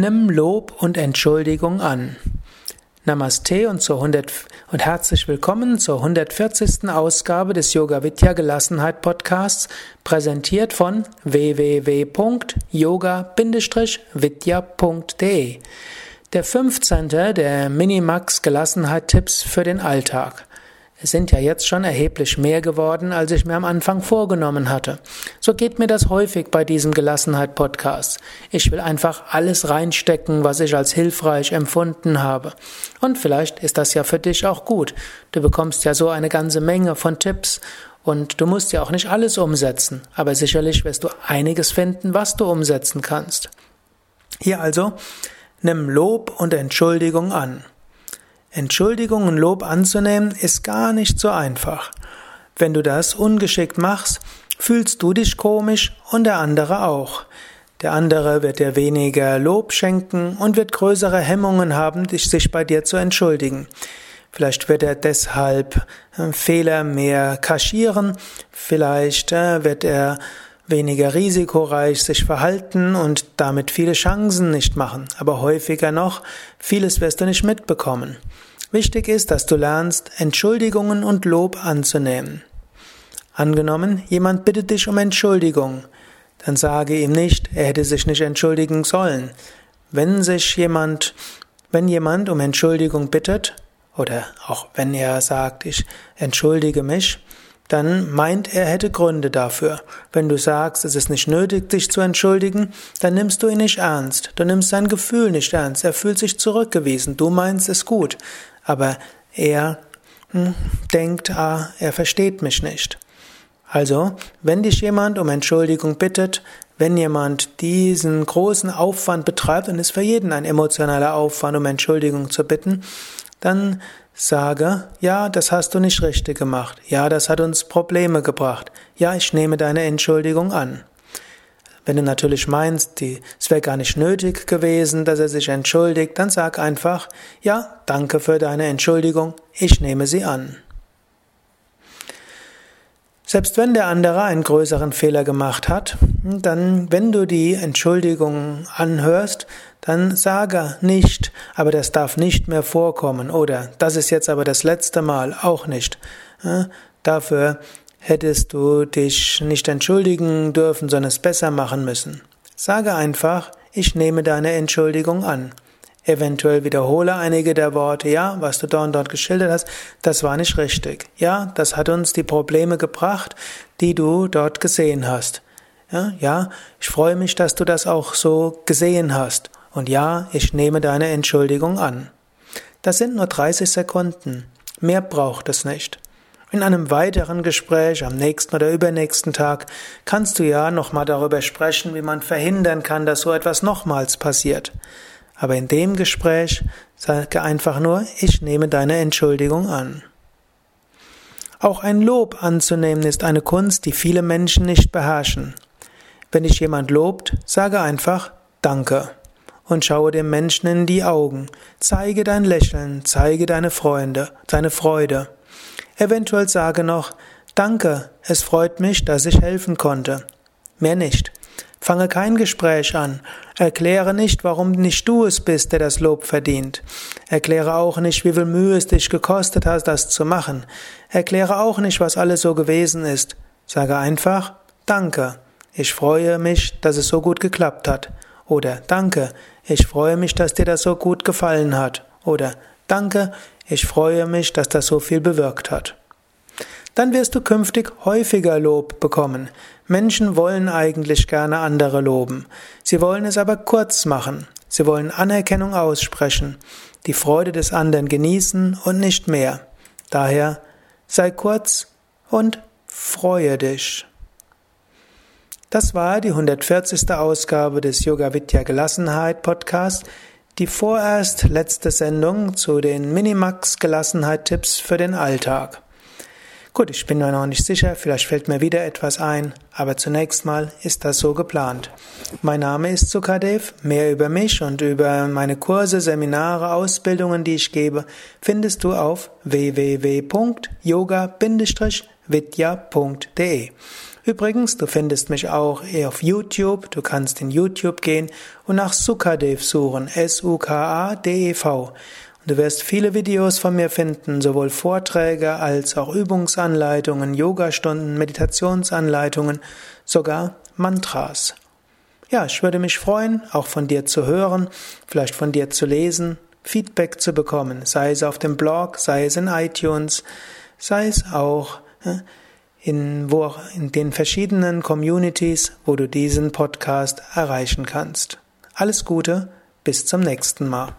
Nimm Lob und Entschuldigung an. Namaste und, zur 100, und herzlich willkommen zur 140. Ausgabe des Yoga Vidya Gelassenheit Podcasts, präsentiert von www.yoga-vidya.de. Der 15. der Minimax Gelassenheit Tipps für den Alltag. Es sind ja jetzt schon erheblich mehr geworden, als ich mir am Anfang vorgenommen hatte. So geht mir das häufig bei diesem Gelassenheit-Podcast. Ich will einfach alles reinstecken, was ich als hilfreich empfunden habe. Und vielleicht ist das ja für dich auch gut. Du bekommst ja so eine ganze Menge von Tipps und du musst ja auch nicht alles umsetzen. Aber sicherlich wirst du einiges finden, was du umsetzen kannst. Hier also, nimm Lob und Entschuldigung an. Entschuldigung und Lob anzunehmen ist gar nicht so einfach. Wenn du das ungeschickt machst, fühlst du dich komisch und der andere auch. Der andere wird dir weniger Lob schenken und wird größere Hemmungen haben, sich bei dir zu entschuldigen. Vielleicht wird er deshalb äh, Fehler mehr kaschieren, vielleicht äh, wird er weniger risikoreich sich verhalten und damit viele Chancen nicht machen. Aber häufiger noch, vieles wirst du nicht mitbekommen. Wichtig ist, dass du lernst, Entschuldigungen und Lob anzunehmen. Angenommen, jemand bittet dich um Entschuldigung, dann sage ihm nicht, er hätte sich nicht entschuldigen sollen. Wenn sich jemand, wenn jemand um Entschuldigung bittet, oder auch wenn er sagt, ich entschuldige mich, dann meint er hätte Gründe dafür. Wenn du sagst, es ist nicht nötig, dich zu entschuldigen, dann nimmst du ihn nicht ernst. Du nimmst sein Gefühl nicht ernst. Er fühlt sich zurückgewiesen. Du meinst es gut. Aber er hm, denkt, ah, er versteht mich nicht. Also, wenn dich jemand um Entschuldigung bittet, wenn jemand diesen großen Aufwand betreibt, und es ist für jeden ein emotionaler Aufwand, um Entschuldigung zu bitten, dann Sage, ja, das hast du nicht richtig gemacht. Ja, das hat uns Probleme gebracht. Ja, ich nehme deine Entschuldigung an. Wenn du natürlich meinst, die, es wäre gar nicht nötig gewesen, dass er sich entschuldigt, dann sag einfach, ja, danke für deine Entschuldigung, ich nehme sie an. Selbst wenn der andere einen größeren Fehler gemacht hat, dann, wenn du die Entschuldigung anhörst, dann sage nicht, aber das darf nicht mehr vorkommen oder das ist jetzt aber das letzte Mal auch nicht. Dafür hättest du dich nicht entschuldigen dürfen, sondern es besser machen müssen. Sage einfach, ich nehme deine Entschuldigung an. Eventuell wiederhole einige der Worte, ja, was du da und dort geschildert hast, das war nicht richtig. Ja, das hat uns die Probleme gebracht, die du dort gesehen hast. Ja, ja, ich freue mich, dass du das auch so gesehen hast. Und ja, ich nehme deine Entschuldigung an. Das sind nur 30 Sekunden. Mehr braucht es nicht. In einem weiteren Gespräch am nächsten oder übernächsten Tag kannst du ja nochmal darüber sprechen, wie man verhindern kann, dass so etwas nochmals passiert. Aber in dem Gespräch sage einfach nur, ich nehme deine Entschuldigung an. Auch ein Lob anzunehmen ist eine Kunst, die viele Menschen nicht beherrschen. Wenn dich jemand lobt, sage einfach Danke und schaue dem Menschen in die Augen. Zeige dein Lächeln, zeige deine Freunde, deine Freude. Eventuell sage noch Danke, es freut mich, dass ich helfen konnte. Mehr nicht. Fange kein Gespräch an. Erkläre nicht, warum nicht du es bist, der das Lob verdient. Erkläre auch nicht, wie viel Mühe es dich gekostet hat, das zu machen. Erkläre auch nicht, was alles so gewesen ist. Sage einfach Danke. Ich freue mich, dass es so gut geklappt hat. Oder Danke. Ich freue mich, dass dir das so gut gefallen hat. Oder Danke. Ich freue mich, dass das so viel bewirkt hat dann wirst du künftig häufiger Lob bekommen. Menschen wollen eigentlich gerne andere loben. Sie wollen es aber kurz machen. Sie wollen Anerkennung aussprechen, die Freude des anderen genießen und nicht mehr. Daher sei kurz und freue dich. Das war die 140. Ausgabe des Yoga Vidya Gelassenheit Podcast, die vorerst letzte Sendung zu den Minimax Gelassenheit Tipps für den Alltag. Gut, ich bin mir noch nicht sicher, vielleicht fällt mir wieder etwas ein, aber zunächst mal ist das so geplant. Mein Name ist Sukadev, mehr über mich und über meine Kurse, Seminare, Ausbildungen, die ich gebe, findest du auf www.yoga-vidya.de vidya.de. Übrigens, du findest mich auch auf YouTube. Du kannst in YouTube gehen und nach Sukadev suchen. S-U-K-A-D-E-V. Du wirst viele Videos von mir finden, sowohl Vorträge als auch Übungsanleitungen, Yogastunden, Meditationsanleitungen, sogar Mantras. Ja, ich würde mich freuen, auch von dir zu hören, vielleicht von dir zu lesen, Feedback zu bekommen, sei es auf dem Blog, sei es in iTunes, sei es auch in, wo, in den verschiedenen Communities, wo du diesen Podcast erreichen kannst. Alles Gute, bis zum nächsten Mal.